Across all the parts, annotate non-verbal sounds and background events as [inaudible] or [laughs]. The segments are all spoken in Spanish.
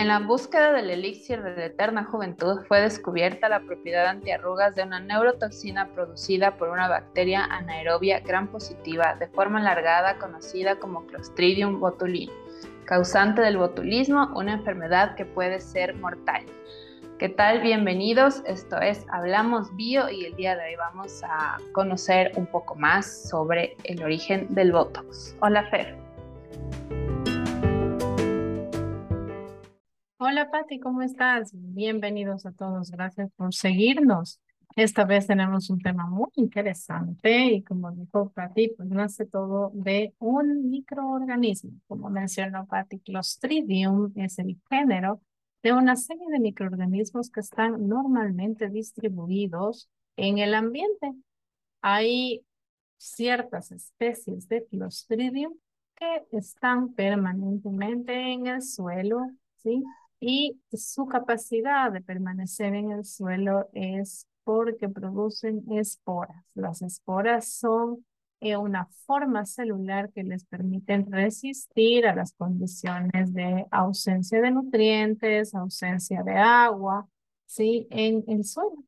En la búsqueda del elixir de la eterna juventud fue descubierta la propiedad antiarrugas de una neurotoxina producida por una bacteria anaerobia gran positiva de forma alargada conocida como Clostridium botulinum, causante del botulismo, una enfermedad que puede ser mortal. ¿Qué tal? Bienvenidos. Esto es Hablamos Bio y el día de hoy vamos a conocer un poco más sobre el origen del Botox. Hola Fer. Hola Patti, ¿cómo estás? Bienvenidos a todos, gracias por seguirnos. Esta vez tenemos un tema muy interesante y como dijo Patti, pues nace todo de un microorganismo. Como mencionó Patti, Clostridium es el género de una serie de microorganismos que están normalmente distribuidos en el ambiente. Hay ciertas especies de Clostridium que están permanentemente en el suelo, ¿sí? Y su capacidad de permanecer en el suelo es porque producen esporas. Las esporas son eh, una forma celular que les permiten resistir a las condiciones de ausencia de nutrientes, ausencia de agua, ¿sí? en el suelo.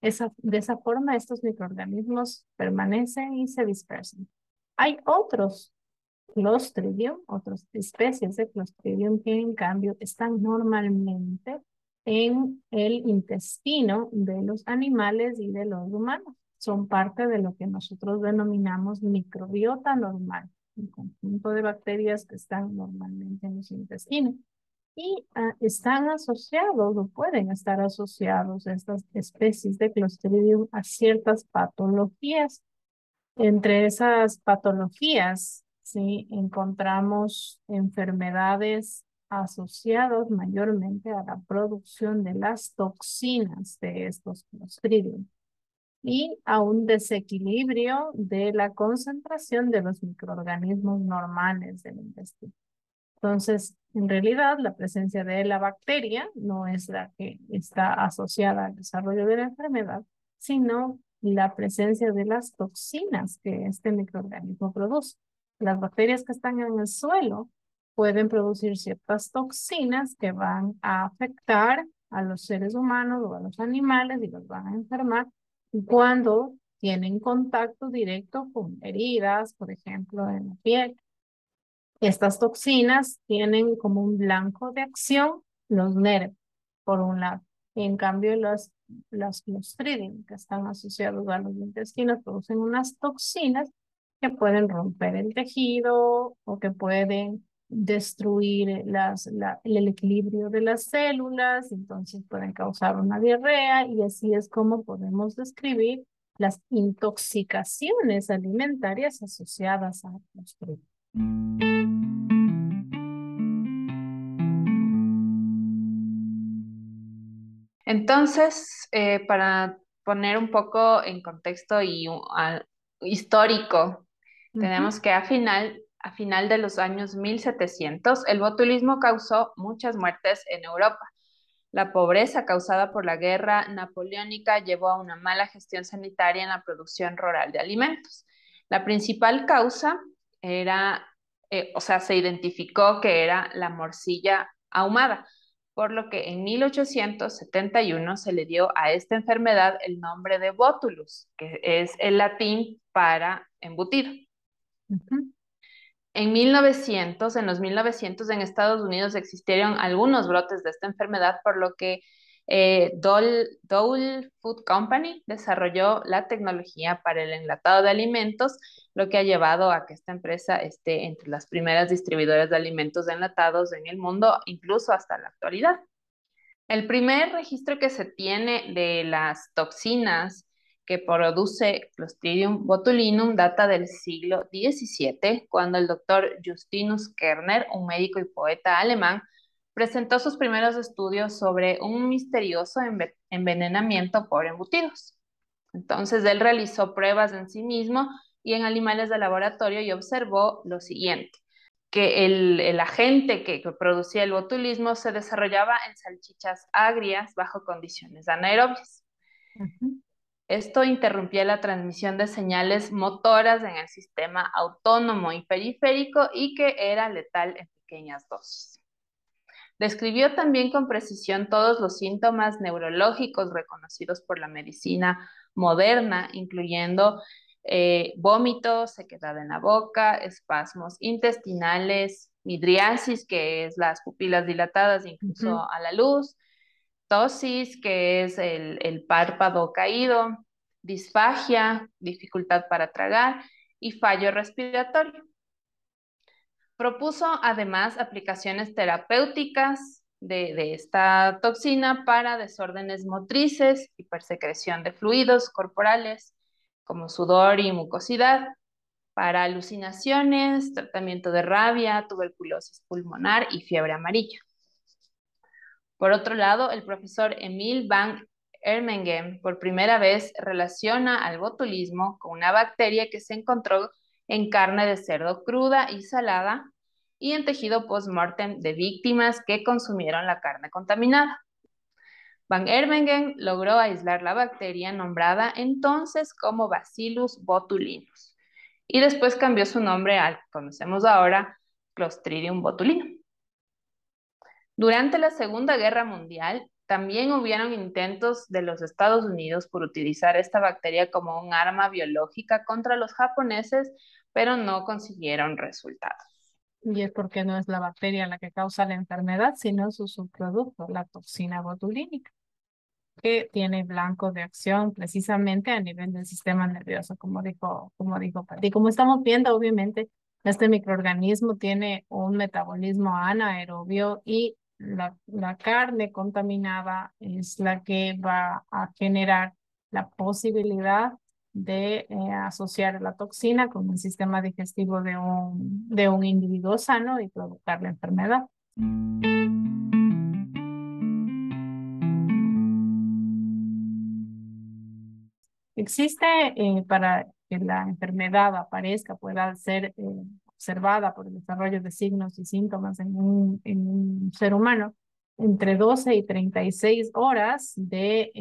De esa forma estos microorganismos permanecen y se dispersan. Hay otros Clostridium, otras especies de Clostridium que en cambio están normalmente en el intestino de los animales y de los humanos. Son parte de lo que nosotros denominamos microbiota normal, un conjunto de bacterias que están normalmente en los intestinos. Y ah, están asociados o pueden estar asociados estas especies de Clostridium a ciertas patologías. Entre esas patologías ¿sí? encontramos enfermedades asociadas mayormente a la producción de las toxinas de estos clostridium y a un desequilibrio de la concentración de los microorganismos normales del intestino. Entonces, en realidad, la presencia de la bacteria no es la que está asociada al desarrollo de la enfermedad, sino la presencia de las toxinas que este microorganismo produce. Las bacterias que están en el suelo pueden producir ciertas toxinas que van a afectar a los seres humanos o a los animales y los van a enfermar cuando tienen contacto directo con heridas, por ejemplo, en la piel. Estas toxinas tienen como un blanco de acción los nervios, por un lado. En cambio, los, los clostridium que están asociados a los intestinos producen unas toxinas que pueden romper el tejido o que pueden destruir las, el equilibrio de las células, entonces pueden causar una diarrea y así es como podemos describir las intoxicaciones alimentarias asociadas a los Entonces, eh, para poner un poco en contexto y histórico tenemos que a final, a final de los años 1700, el botulismo causó muchas muertes en Europa. La pobreza causada por la guerra napoleónica llevó a una mala gestión sanitaria en la producción rural de alimentos. La principal causa era, eh, o sea, se identificó que era la morcilla ahumada, por lo que en 1871 se le dio a esta enfermedad el nombre de botulus, que es el latín para embutido. En 1900, en los 1900 en Estados Unidos existieron algunos brotes de esta enfermedad, por lo que eh, Dole, Food Company desarrolló la tecnología para el enlatado de alimentos, lo que ha llevado a que esta empresa esté entre las primeras distribuidoras de alimentos enlatados en el mundo, incluso hasta la actualidad. El primer registro que se tiene de las toxinas que produce Clostridium botulinum data del siglo XVII, cuando el doctor Justinus Kerner, un médico y poeta alemán, presentó sus primeros estudios sobre un misterioso envenenamiento por embutidos. Entonces, él realizó pruebas en sí mismo y en animales de laboratorio y observó lo siguiente, que el, agente que, producía el botulismo se desarrollaba en salchichas agrias bajo condiciones anaerobias. Esto interrumpía la transmisión de señales motoras en el sistema autónomo y periférico y que era letal en pequeñas dosis. Describió también con precisión todos los síntomas neurológicos reconocidos por la medicina moderna, incluyendo eh, vómitos, sequedad en la boca, espasmos intestinales, midriasis, que es las pupilas dilatadas incluso a la luz, que es el, el párpado caído, disfagia, dificultad para tragar y fallo respiratorio. Propuso además aplicaciones terapéuticas de, esta toxina para desórdenes motrices, hipersecreción de fluidos corporales como sudor y mucosidad, para alucinaciones, tratamiento de rabia, tuberculosis pulmonar y fiebre amarilla. Por otro lado, el profesor Emil van Ermengen por primera vez relaciona al botulismo con una bacteria que se encontró en carne de cerdo cruda y salada y en tejido post-mortem de víctimas que consumieron la carne contaminada. Van Ermengen logró aislar la bacteria nombrada entonces como Bacillus botulinus y después cambió su nombre al que conocemos ahora Clostridium botulinum. Durante la Segunda Guerra Mundial, también hubieron intentos de los Estados Unidos por utilizar esta bacteria como un arma biológica contra los japoneses, pero no consiguieron resultados. Y es porque no es la bacteria la que causa la enfermedad, sino su subproducto, la toxina botulínica, que tiene blanco de acción precisamente a nivel del sistema nervioso, como dijo, como dijo. Como estamos viendo, obviamente, este microorganismo tiene un metabolismo anaerobio y la, la carne contaminada es la que va a generar la posibilidad de eh, asociar la toxina con el sistema digestivo de un, de un individuo sano y provocar la enfermedad. Existe eh, para que la enfermedad aparezca, pueda ser eh, observada por el desarrollo de signos y síntomas en un, en un ser humano, entre 12 y 36 horas de,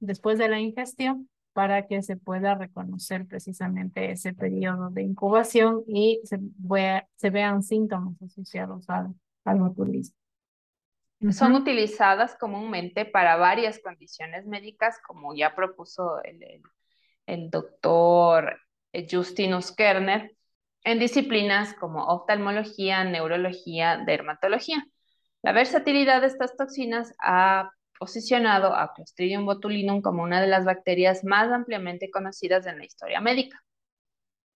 después de la ingestión, para que se pueda reconocer precisamente ese periodo de incubación y se, se vean síntomas asociados al, al botulismo. Son utilizadas comúnmente para varias condiciones médicas, como ya propuso el, el, el doctor Justinus Kerner, en disciplinas como oftalmología, neurología, dermatología. La versatilidad de estas toxinas ha posicionado a Clostridium botulinum como una de las bacterias más ampliamente conocidas en la historia médica.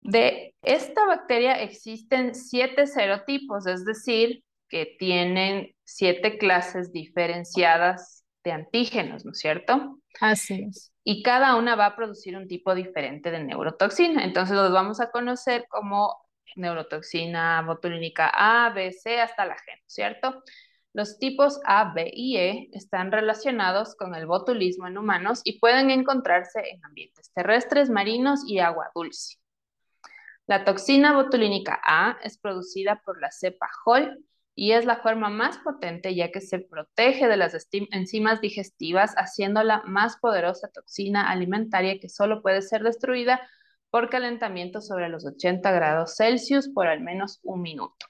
De esta bacteria existen siete serotipos, es decir, que tienen siete clases diferenciadas de antígenos, ¿no es cierto? Así es. Y cada una va a producir un tipo diferente de neurotoxina. Entonces los vamos a conocer como neurotoxina botulínica A, B, C hasta la G, ¿no es cierto? Los tipos A, B y E están relacionados con el botulismo en humanos y pueden encontrarse en ambientes terrestres, marinos y agua dulce. La toxina botulínica A es producida por la cepa HOL y es la forma más potente ya que se protege de las enzimas digestivas, haciéndola más poderosa toxina alimentaria que solo puede ser destruida por calentamiento sobre los 80 grados Celsius por al menos un minuto.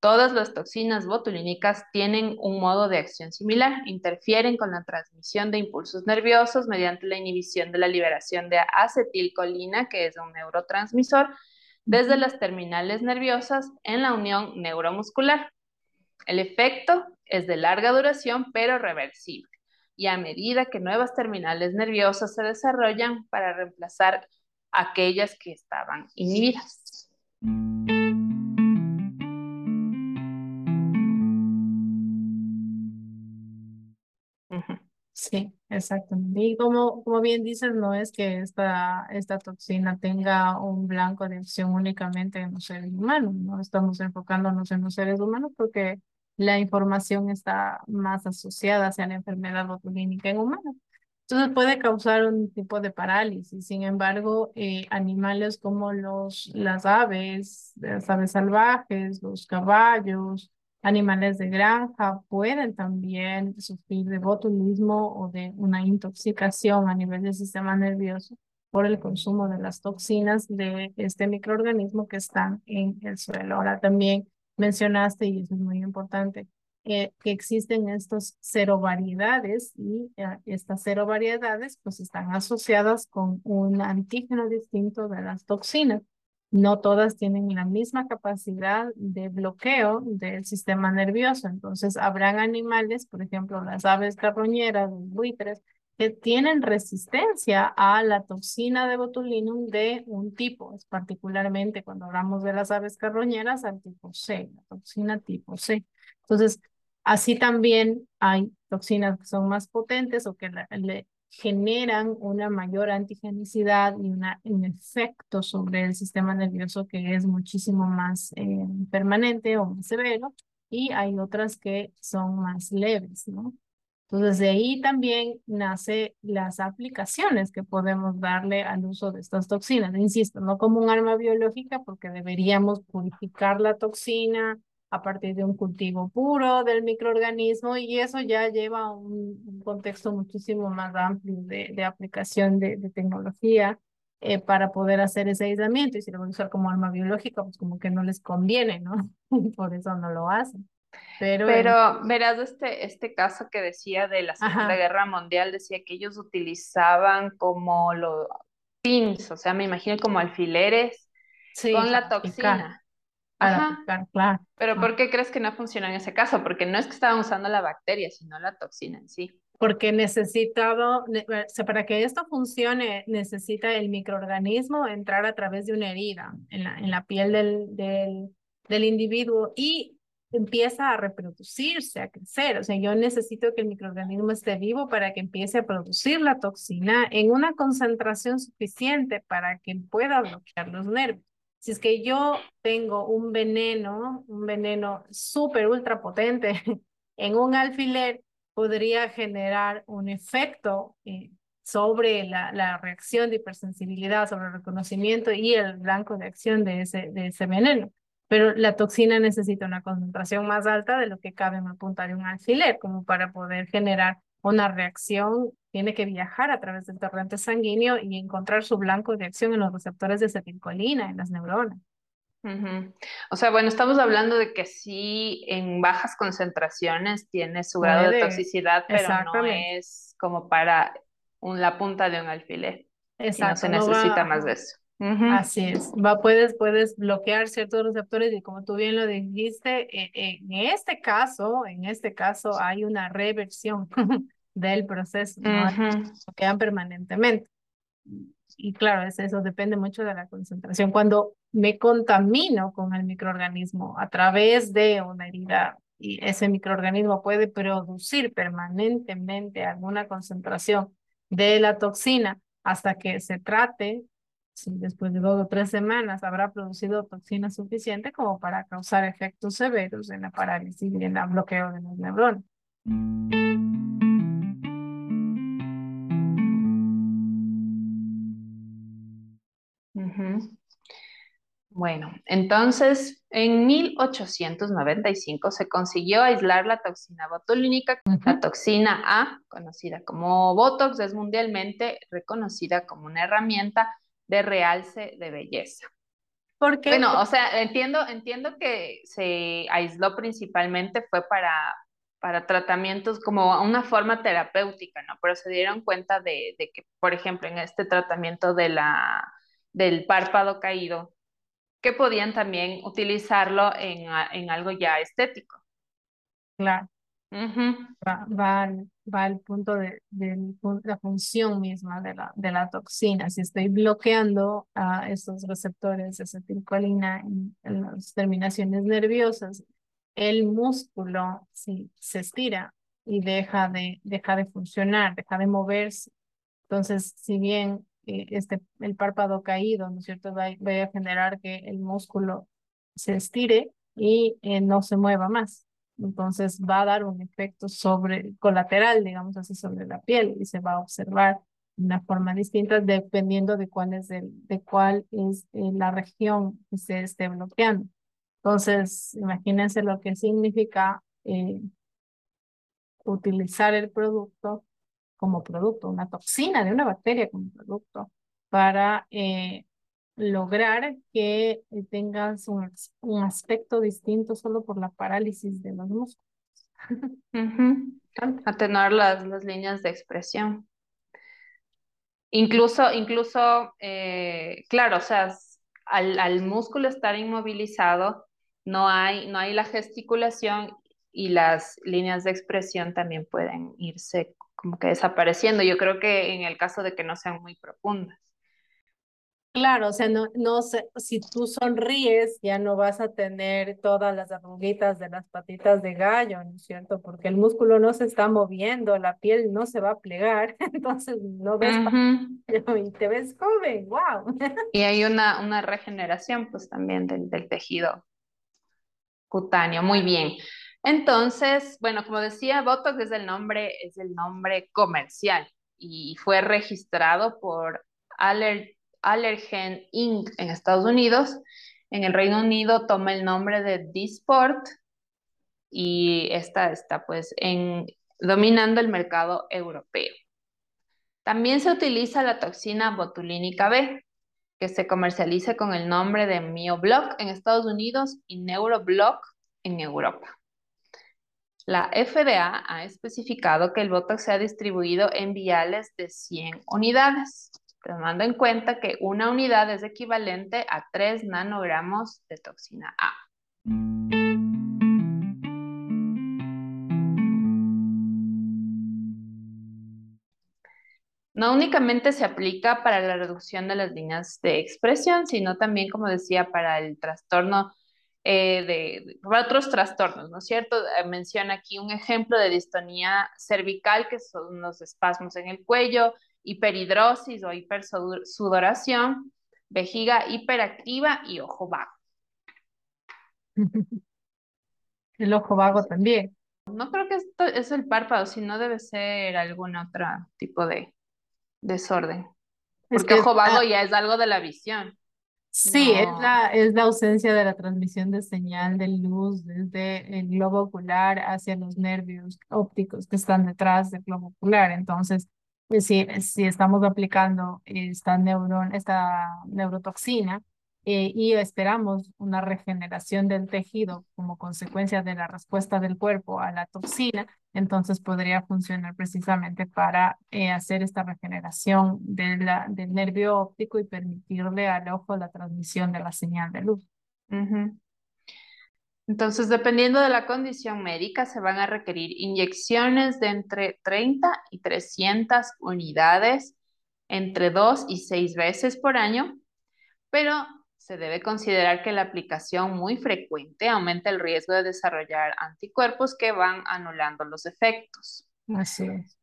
Todas las toxinas botulínicas tienen un modo de acción similar, interfieren con la transmisión de impulsos nerviosos mediante la inhibición de la liberación de acetilcolina, que es un neurotransmisor, desde las terminales nerviosas en la unión neuromuscular. El efecto es de larga duración, pero reversible, y a medida que nuevas terminales nerviosas se desarrollan para reemplazar aquellas que estaban inhibidas. Sí, exactamente. Y como, como bien dices, no es que esta, esta toxina tenga un blanco de acción únicamente en los seres humanos, no estamos enfocándonos en los seres humanos porque la información está más asociada hacia la enfermedad botulínica en humanos. Entonces puede causar un tipo de parálisis. Sin embargo, eh, animales como los, las aves, las aves salvajes, los caballos, Animales de granja pueden también sufrir de botulismo o de una intoxicación a nivel del sistema nervioso por el consumo de las toxinas de este microorganismo que están en el suelo. Ahora también mencionaste, y eso es muy importante, que existen estos cero variedades y eh, estas cero variedades pues están asociadas con un antígeno distinto de las toxinas. No todas tienen la misma capacidad de bloqueo del sistema nervioso. Entonces, habrán animales, por ejemplo, las aves carroñeras, los buitres, que tienen resistencia a la toxina de botulinum de un tipo, es particularmente cuando hablamos de las aves carroñeras, al tipo C, la toxina tipo C. Entonces, así también hay toxinas que son más potentes o que le generan una mayor antigenicidad y una, un efecto sobre el sistema nervioso que es muchísimo más eh, permanente o más severo, y hay otras que son más leves, ¿no? Entonces, de ahí también nace las aplicaciones que podemos darle al uso de estas toxinas. Insisto, no como un arma biológica, porque deberíamos purificar la toxina a partir de un cultivo puro del microorganismo y eso ya lleva un, un contexto muchísimo más amplio de, de aplicación de, de tecnología eh, para poder hacer ese aislamiento. Y si lo van a usar como arma biológica, pues como que no les conviene, ¿no? [laughs] Por eso no lo hacen. Pero, Pero verás este, este caso que decía de la Segunda Guerra Mundial, decía que ellos utilizaban como los pins, o sea, me imagino como alfileres con la toxina. Ajá. claro. Pero ¿por qué crees que no funciona en ese caso? Porque no es que estaban usando la bacteria, sino la toxina en sí. Porque necesitado, o sea, para que esto funcione, necesita el microorganismo entrar a través de una herida en la, en la piel del, del, del individuo y empieza a reproducirse, a crecer. O sea, yo necesito que el microorganismo esté vivo para que empiece a producir la toxina en una concentración suficiente para que pueda bloquear los nervios. Si es que yo tengo un veneno, un veneno súper ultra potente [laughs] en un alfiler, podría generar un efecto eh, sobre la, reacción de hipersensibilidad, sobre el reconocimiento y el blanco de acción de ese, veneno. Pero la toxina necesita una concentración más alta de lo que cabe en la punta de un alfiler, como para poder generar una reacción, tiene que viajar a través del torrente sanguíneo y encontrar su blanco de acción en los receptores de acetilcolina, en las neuronas. O sea, bueno, estamos hablando de que sí en bajas concentraciones tiene su grado de toxicidad, pero no es como para un, la punta de un alfiler. Exacto. no se necesita más de eso. Así es. Va, puedes, puedes bloquear ciertos receptores y como tú bien lo dijiste, e, e, en este caso, en este caso hay una reversión [laughs] del proceso, ¿no? quedan permanentemente. Y claro, es eso depende mucho de la concentración. Cuando me contamino con el microorganismo a través de una herida y ese microorganismo puede producir permanentemente alguna concentración de la toxina hasta que se trate después de dos o tres semanas habrá producido toxina suficiente como para causar efectos severos en la parálisis y en el bloqueo de los neuronas. Bueno, entonces en 1895 se consiguió aislar la toxina botulínica. La toxina A, conocida como Botox, es mundialmente reconocida como una herramienta de realce de belleza. Porque, bueno, o sea, entiendo, entiendo que se aisló principalmente fue para, para tratamientos como una forma terapéutica, ¿no? Pero se dieron cuenta de, de que, por ejemplo, en este tratamiento de la, del párpado caído, que podían también utilizarlo en, en algo ya estético. Claro va, va, va, al punto de, la función misma de la, de la toxina. Si estoy bloqueando a estos receptores de acetilcolina en, las terminaciones nerviosas, el músculo sí, se estira y deja de, deja de funcionar, deja de moverse. Entonces, si bien este, el párpado caído, ¿no es cierto?, va, a generar que el músculo se estire y eh, no se mueva más. Entonces va a dar un efecto sobre colateral, digamos así, sobre la piel y se va a observar de una forma distinta dependiendo de cuál es, el, de cuál es eh, la región que se esté bloqueando. Entonces, imagínense lo que significa eh, utilizar el producto como producto, una toxina de una bacteria como producto para eh, lograr que eh, tengas un, un, aspecto distinto solo por la parálisis de los músculos. Atenuar las, las líneas de expresión. Incluso, incluso, eh, claro, o sea, al, al, músculo estar inmovilizado, no hay, no hay la gesticulación y las líneas de expresión también pueden irse como que desapareciendo. Yo creo que en el caso de que no sean muy profundas. Claro, o sea, no, no sé, si tú sonríes, ya no vas a tener todas las arruguitas de las patitas de gallo, ¿no es cierto? Porque el músculo no se está moviendo, la piel no se va a plegar, [laughs] entonces no ves y te ves joven, wow. [laughs] Y hay una, una regeneración, pues también del, del tejido cutáneo, muy bien. Entonces, bueno, como decía, Botox es el nombre, es el nombre comercial y fue registrado por Aller Allergen Inc. en Estados Unidos. En el Reino Unido toma el nombre de Disport y esta está pues en, dominando el mercado europeo. También se utiliza la toxina botulínica B, que se comercializa con el nombre de MioBlock en Estados Unidos y NeuroBlock en Europa. La FDA ha especificado que el Botox sea distribuido en viales de 100 unidades tomando en cuenta que una unidad es equivalente a 3 nanogramos de toxina A. No únicamente se aplica para la reducción de las líneas de expresión, sino también, como decía, para el trastorno eh, de, para otros trastornos, ¿no es cierto? Eh, menciona aquí un ejemplo de distonía cervical, que son los espasmos en el cuello, hiperhidrosis o hipersudoración, vejiga hiperactiva y ojo vago. [laughs] El ojo vago también. No creo que esto es el párpado, sino debe ser algún otro tipo de desorden. Porque ojo vago ya es algo de la visión. Sí, es, la, es la ausencia de la transmisión de señal de luz desde el globo ocular hacia los nervios ópticos que están detrás del globo ocular. Entonces, pues si, si estamos aplicando esta, neuron, esta neurotoxina eh, y esperamos una regeneración del tejido como consecuencia de la respuesta del cuerpo a la toxina, entonces podría funcionar precisamente para eh, hacer esta regeneración de la, del nervio óptico y permitirle al ojo la transmisión de la señal de luz. Entonces, dependiendo de la condición médica, se van a requerir inyecciones de entre 30 y 300 unidades entre 2 y 6 veces por año, pero se debe considerar que la aplicación muy frecuente aumenta el riesgo de desarrollar anticuerpos que van anulando los efectos. Así es.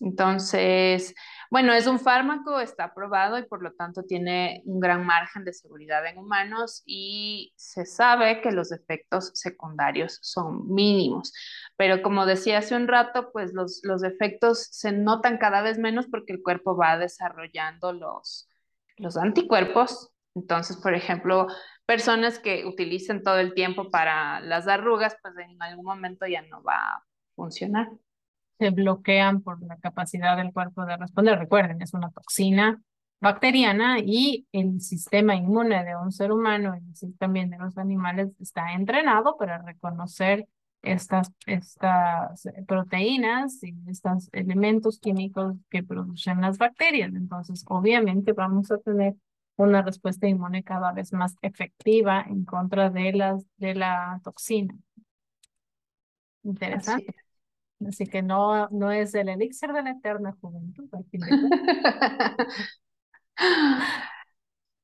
Entonces, bueno, es un fármaco, está aprobado y por lo tanto tiene un gran margen de seguridad en humanos y se sabe que los efectos secundarios son mínimos. Pero como decía hace un rato, pues los, los efectos se notan cada vez menos porque el cuerpo va desarrollando los, los anticuerpos. Entonces, por ejemplo, personas que utilicen todo el tiempo para las arrugas, pues en algún momento ya no va a funcionar se bloquean por la capacidad del cuerpo de responder. Recuerden, es una toxina bacteriana y el sistema inmune de un ser humano y también de los animales está entrenado para reconocer estas, estas proteínas y estos elementos químicos que producen las bacterias. Entonces, obviamente vamos a tener una respuesta inmune cada vez más efectiva en contra de, las, de la toxina. Interesante. Así que no, no es el elixir de la eterna juventud. [laughs]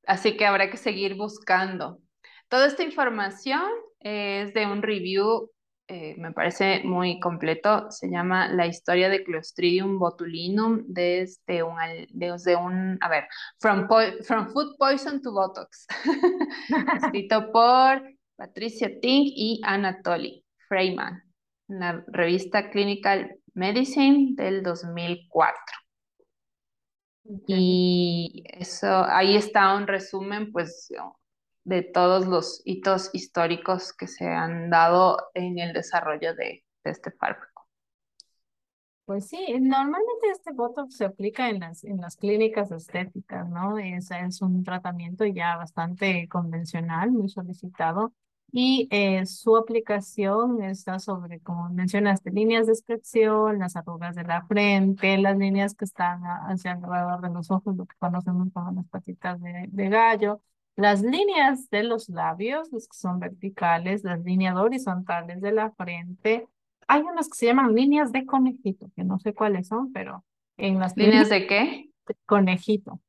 Así que habrá que seguir buscando. Toda esta información es de un review, eh, me parece muy completo. Se llama La historia de Clostridium botulinum desde un, desde un a ver, from, from Food Poison to Botox. [laughs] Escrito por Patricia Tink y Anatoly Freeman en la revista Clinical Medicine del 2004. Y eso, ahí está un resumen, pues, de todos los hitos históricos que se han dado en el desarrollo de, este fármaco. Pues sí, normalmente este Botox se aplica en las, en las clínicas estéticas, ¿no? Es, es un tratamiento ya bastante convencional, muy solicitado y eh, su aplicación está sobre, como mencionaste, líneas de expresión, las arrugas de la frente, las líneas que están hacia alrededor de los ojos, lo que conocemos como las patitas de, de gallo, las líneas de los labios, las que son verticales, las líneas horizontales de la frente. Hay unas que se llaman líneas de conejito, que no sé cuáles son, pero en las ¿Líneas líneas de qué? de conejito.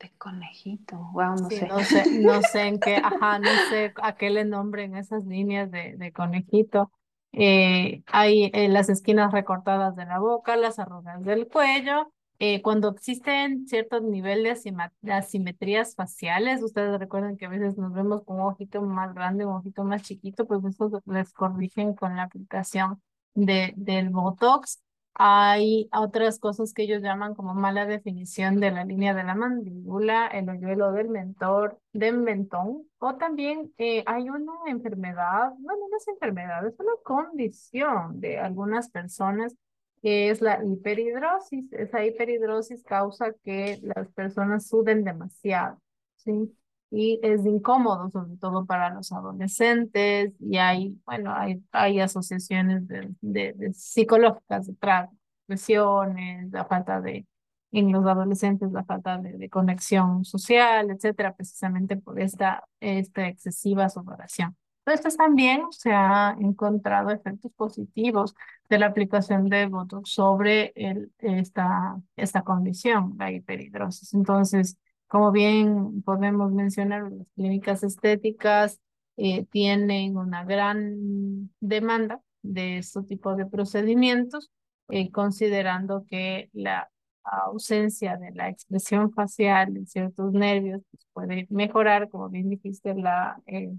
De conejito. Wow, no Sí, sé. no sé, no sé en qué, [laughs] ajá, no sé a qué le nombren esas líneas de, de conejito. Eh, hay eh, las esquinas recortadas de la boca, las arrugas del cuello. Eh, cuando existen ciertos niveles de asimetrías faciales, ustedes recuerdan que a veces nos vemos con un ojito más grande, un ojito más chiquito, pues eso les corrigen con la aplicación de, del Botox. Hay otras cosas que ellos llaman como mala definición de la línea de la mandíbula, el hoyuelo del mentor, del mentón, o también eh, hay una enfermedad, bueno, no es enfermedad, es una condición de algunas personas que es la hiperhidrosis. Esa hiperhidrosis causa que las personas suden demasiado, ¿sí? y es incómodo, sobre todo para los adolescentes, y hay, bueno, hay, hay asociaciones de, de, de psicológicas detrás, presiones, la falta de, en los adolescentes, la falta de, de conexión social, etcétera, precisamente por esta, esta excesiva sudoración. Entonces también se ha encontrado efectos positivos de la aplicación de Botox sobre el, esta, esta condición, la hiperhidrosis. Entonces, como bien podemos mencionar, las clínicas estéticas eh, tienen una gran demanda de este tipo de procedimientos, eh, considerando que la ausencia de la expresión facial en ciertos nervios pues, puede mejorar, como bien dijiste, la, eh,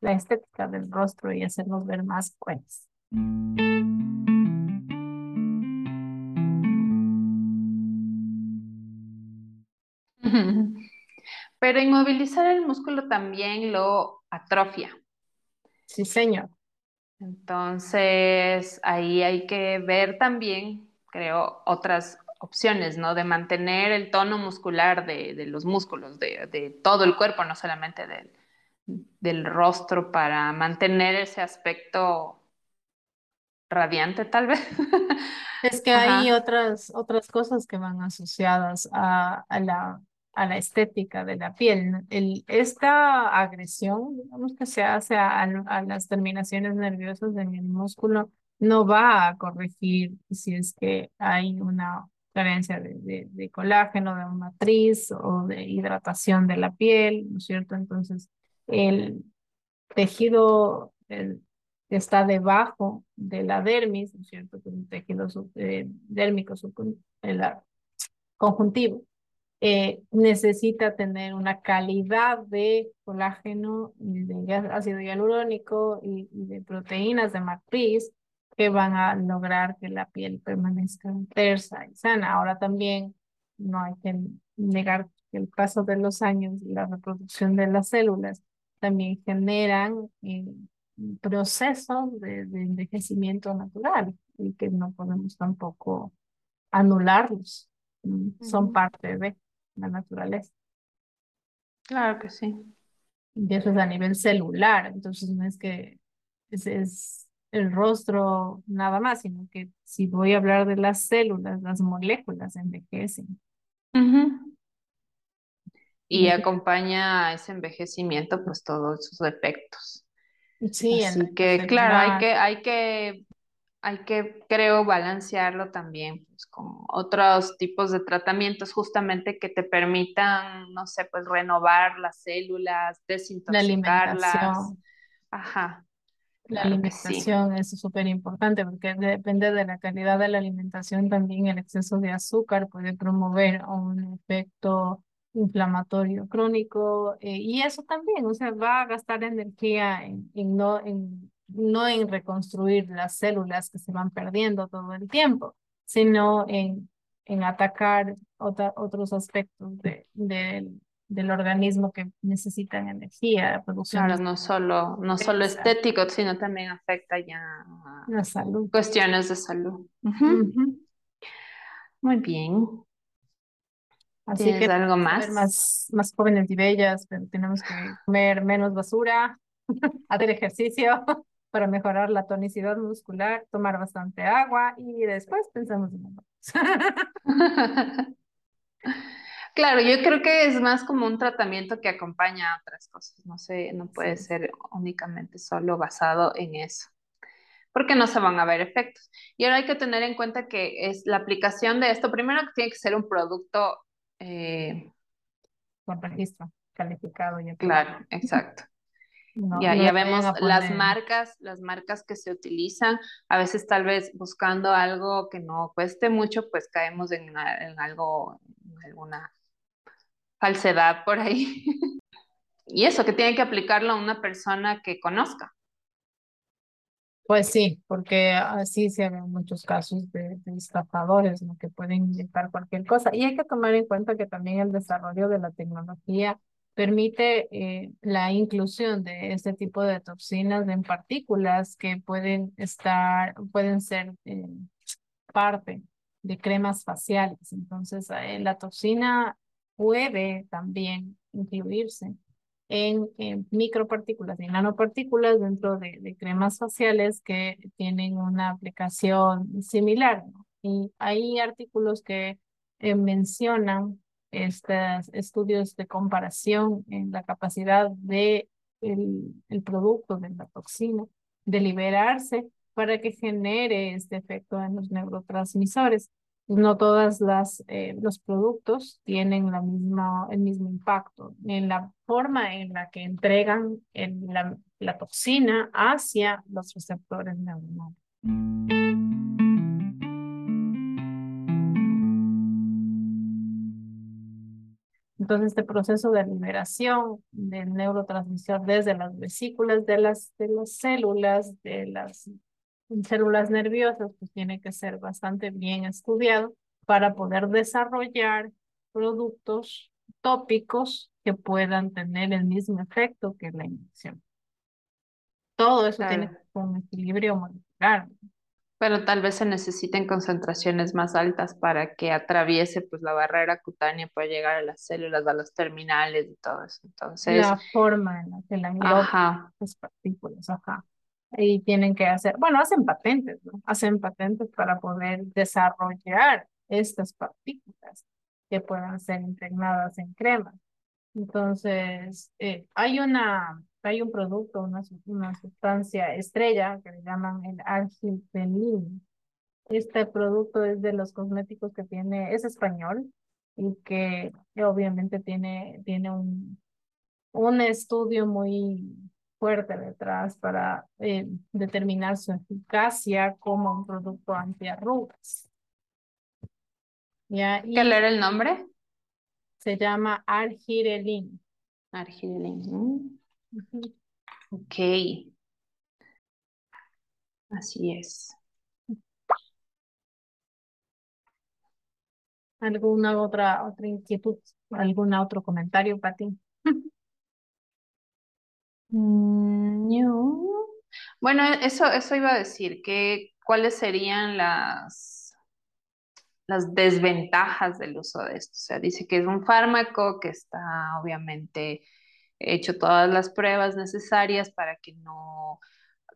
la estética del rostro y hacernos ver más buenos. [laughs] Pero inmovilizar el músculo también lo atrofia. Sí, señor. Entonces, ahí hay que ver también, creo, otras opciones, ¿no? De mantener el tono muscular de, de los músculos, de, de, todo el cuerpo, no solamente del, del rostro, para mantener ese aspecto radiante, tal vez. Es que [laughs] Ajá. hay otras, otras cosas que van asociadas a, a la, a la estética de la piel. El, esta agresión, digamos que se hace a, a las terminaciones nerviosas en el músculo, no va a corregir si es que hay una carencia de, de, de colágeno, de matriz o de hidratación de la piel, ¿no es cierto? Entonces, el tejido, el, que está debajo de la dermis, ¿no es cierto? Que es un tejido sub, eh, dérmico subcon, el conjuntivo, eh, necesita tener una calidad de colágeno, de ácido hialurónico y, y, de proteínas de matriz que van a lograr que la piel permanezca tersa y sana. Ahora también no hay que negar que el paso de los años y la reproducción de las células también generan eh, procesos de, de, envejecimiento natural y que no podemos tampoco anularlos. Uh -huh. Son parte de la naturaleza. Claro que sí. Y eso es a nivel celular, entonces no es que es, es el rostro nada más, sino que si voy a hablar de las células, las moléculas envejecen. Uh -huh. Y acompaña a ese envejecimiento, pues todos sus defectos. Sí, Así que, claro, hay que, hay que, hay que, creo, balancearlo también pues, con otros tipos de tratamientos justamente que te permitan, no sé, pues renovar las células, desintoxicarlas. La alimentación. Ajá. La Claro alimentación sí. es súper importante porque depende de la calidad de la alimentación, también el exceso de azúcar puede promover un efecto inflamatorio crónico eh, y eso también, o sea, va a gastar energía en, en, no, en, no en reconstruir las células que se van perdiendo todo el tiempo, sino en, en atacar otra, otros aspectos de, de, del organismo que necesitan energía, producción Claro, no solo, no solo estético, sino también afecta ya a la salud. cuestiones de salud. Uh -huh. Uh -huh. Muy bien. Así ¿Tienes que algo más? más? más jóvenes y bellas, pero tenemos que comer menos basura. [laughs] hacer ejercicio [laughs] para mejorar la tonicidad muscular, tomar bastante agua y después pensamos en [laughs] Claro, yo creo que es más como un tratamiento que acompaña a otras cosas, no sé, no puede ser únicamente solo basado en eso, porque no se van a ver efectos. Y ahora hay que tener en cuenta que es la aplicación de esto, primero que tiene que ser un producto... Eh, Con registro, calificado. Ya claro, exacto [laughs] ya, ya vemos las marcas, las marcas que se utilizan, a veces tal vez buscando algo que no cueste mucho, pues caemos en, en algo, en alguna falsedad por ahí. [laughs] y eso, que tiene que aplicarlo a una persona que conozca. Pues sí, porque así se ven muchos casos de, de que pueden inyectar cualquier cosa. Y hay que tomar en cuenta que también el desarrollo de la tecnología permite eh, la inclusión de este tipo de toxinas en partículas que pueden estar, pueden ser eh, parte de cremas faciales. Entonces, eh, la toxina puede también incluirse en, micropartículas y nanopartículas dentro de, cremas faciales que tienen una aplicación similar. Y hay artículos que mencionan estos estudios de comparación en la capacidad de el, el producto de la toxina de liberarse para que genere este efecto en los neurotransmisores. No todas las eh, los productos tienen la misma, el mismo impacto en la forma en la que entregan la, la toxina hacia los receptores neuronales. Entonces, este proceso de liberación del neurotransmisor desde las vesículas de las, de las células, de las células nerviosas, pues tiene que ser bastante bien estudiado para poder desarrollar productos tópicos que puedan tener el mismo efecto que la inyección. Todo eso tiene un equilibrio molecular. Pero tal vez se necesiten concentraciones más altas para que atraviese pues la barrera cutánea pueda llegar a las células, a los terminales y todo eso. Entonces, la forma en la que la engloban las partículas, ajá. Y tienen que hacer, bueno, hacen patentes, ¿no? Hacen patentes para poder desarrollar estas partículas que puedan ser impregnadas en crema. Entonces, eh, hay una hay un producto, una, una sustancia estrella que le llaman el argilfelín. Este producto es de los cosméticos que tiene, es español y que, obviamente tiene, tiene un, un estudio muy fuerte detrás para eh, determinar su eficacia como un producto antiarrugas. ¿Ya? ¿Qué leer el nombre? Se llama argirelin. Argirelin. Ok. Así es. ¿Alguna otra, otra inquietud? ¿Algún otro comentario, Pati? [laughs] Mm, bueno, eso, eso iba a decir, que cuáles serían las, las desventajas del uso de esto. O sea, dice que es un fármaco que está obviamente hecho todas las pruebas necesarias para que no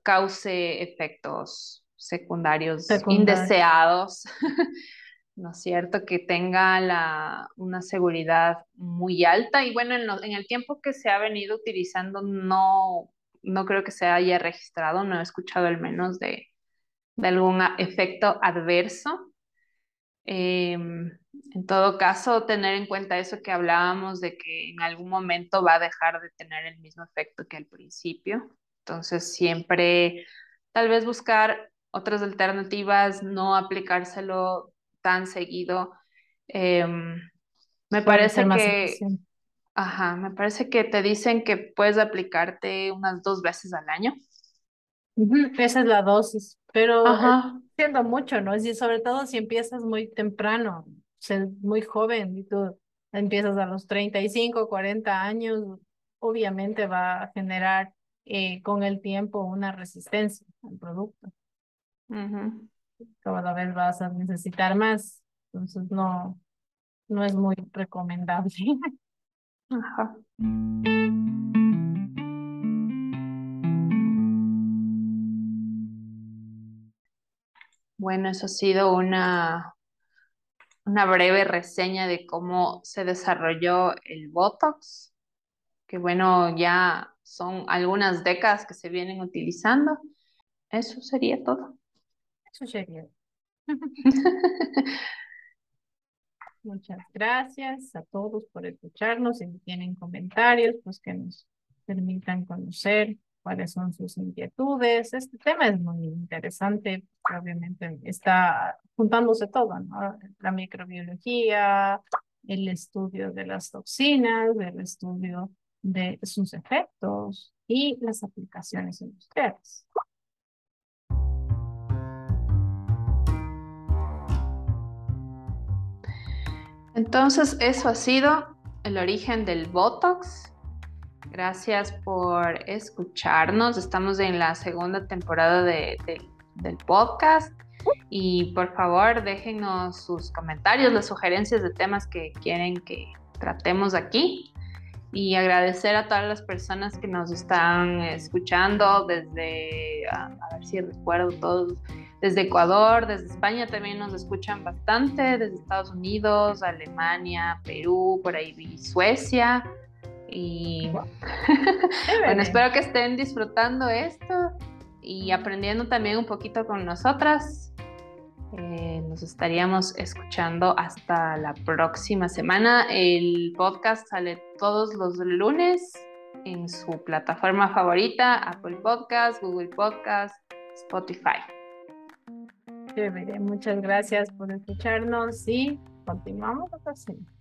cause efectos secundarios, indeseados, [laughs] ¿no es cierto? Que tenga la, una seguridad muy alta y bueno, en, el tiempo que se ha venido utilizando no, no creo que se haya registrado, no he escuchado al menos de, de algún efecto adverso. Em, en todo caso, tener en cuenta eso que hablábamos de que en algún momento va a dejar de tener el mismo efecto que al principio. Entonces, siempre tal vez buscar otras alternativas, no aplicárselo tan seguido. Em, me parece que, ajá, me parece que te dicen que puedes aplicarte unas dos veces al año. Esa es la dosis, pero siendo mucho, ¿no? Y sobre todo si empiezas muy temprano, ser muy joven y tú empiezas a los 35, 40 años, obviamente va a generar eh, con el tiempo una resistencia al producto cada vez vas a necesitar más. Entonces no, no es muy recomendable. [laughs] Bueno, eso ha sido una, una breve reseña de cómo se desarrolló el Botox, que bueno, ya son algunas décadas que se vienen utilizando. Eso sería todo. Eso sería. [laughs] Muchas gracias a todos por escucharnos. Si tienen comentarios, pues que nos permitan conocer cuáles son sus inquietudes. Este tema es muy interesante, obviamente está juntándose todo, ¿no? La microbiología, el estudio de las toxinas, el estudio de sus efectos y las aplicaciones industriales. Entonces, eso ha sido el origen del Botox. Gracias por escucharnos. Estamos en la segunda temporada del podcast. Y por favor, déjenos sus comentarios, las sugerencias de temas que quieren que tratemos aquí. Y agradecer a todas las personas que nos están escuchando desde, a, a ver si recuerdo todos, desde Ecuador, desde España también nos escuchan bastante, desde Estados Unidos, Alemania, Perú, por ahí Suecia. Y [laughs] bueno, espero que estén disfrutando esto y aprendiendo también un poquito con nosotras. Eh, nos estaríamos escuchando hasta la próxima semana. El podcast sale todos los lunes en su plataforma favorita, Apple Podcast, Google Podcast, Spotify. Muchas gracias por escucharnos y continuamos la próxima.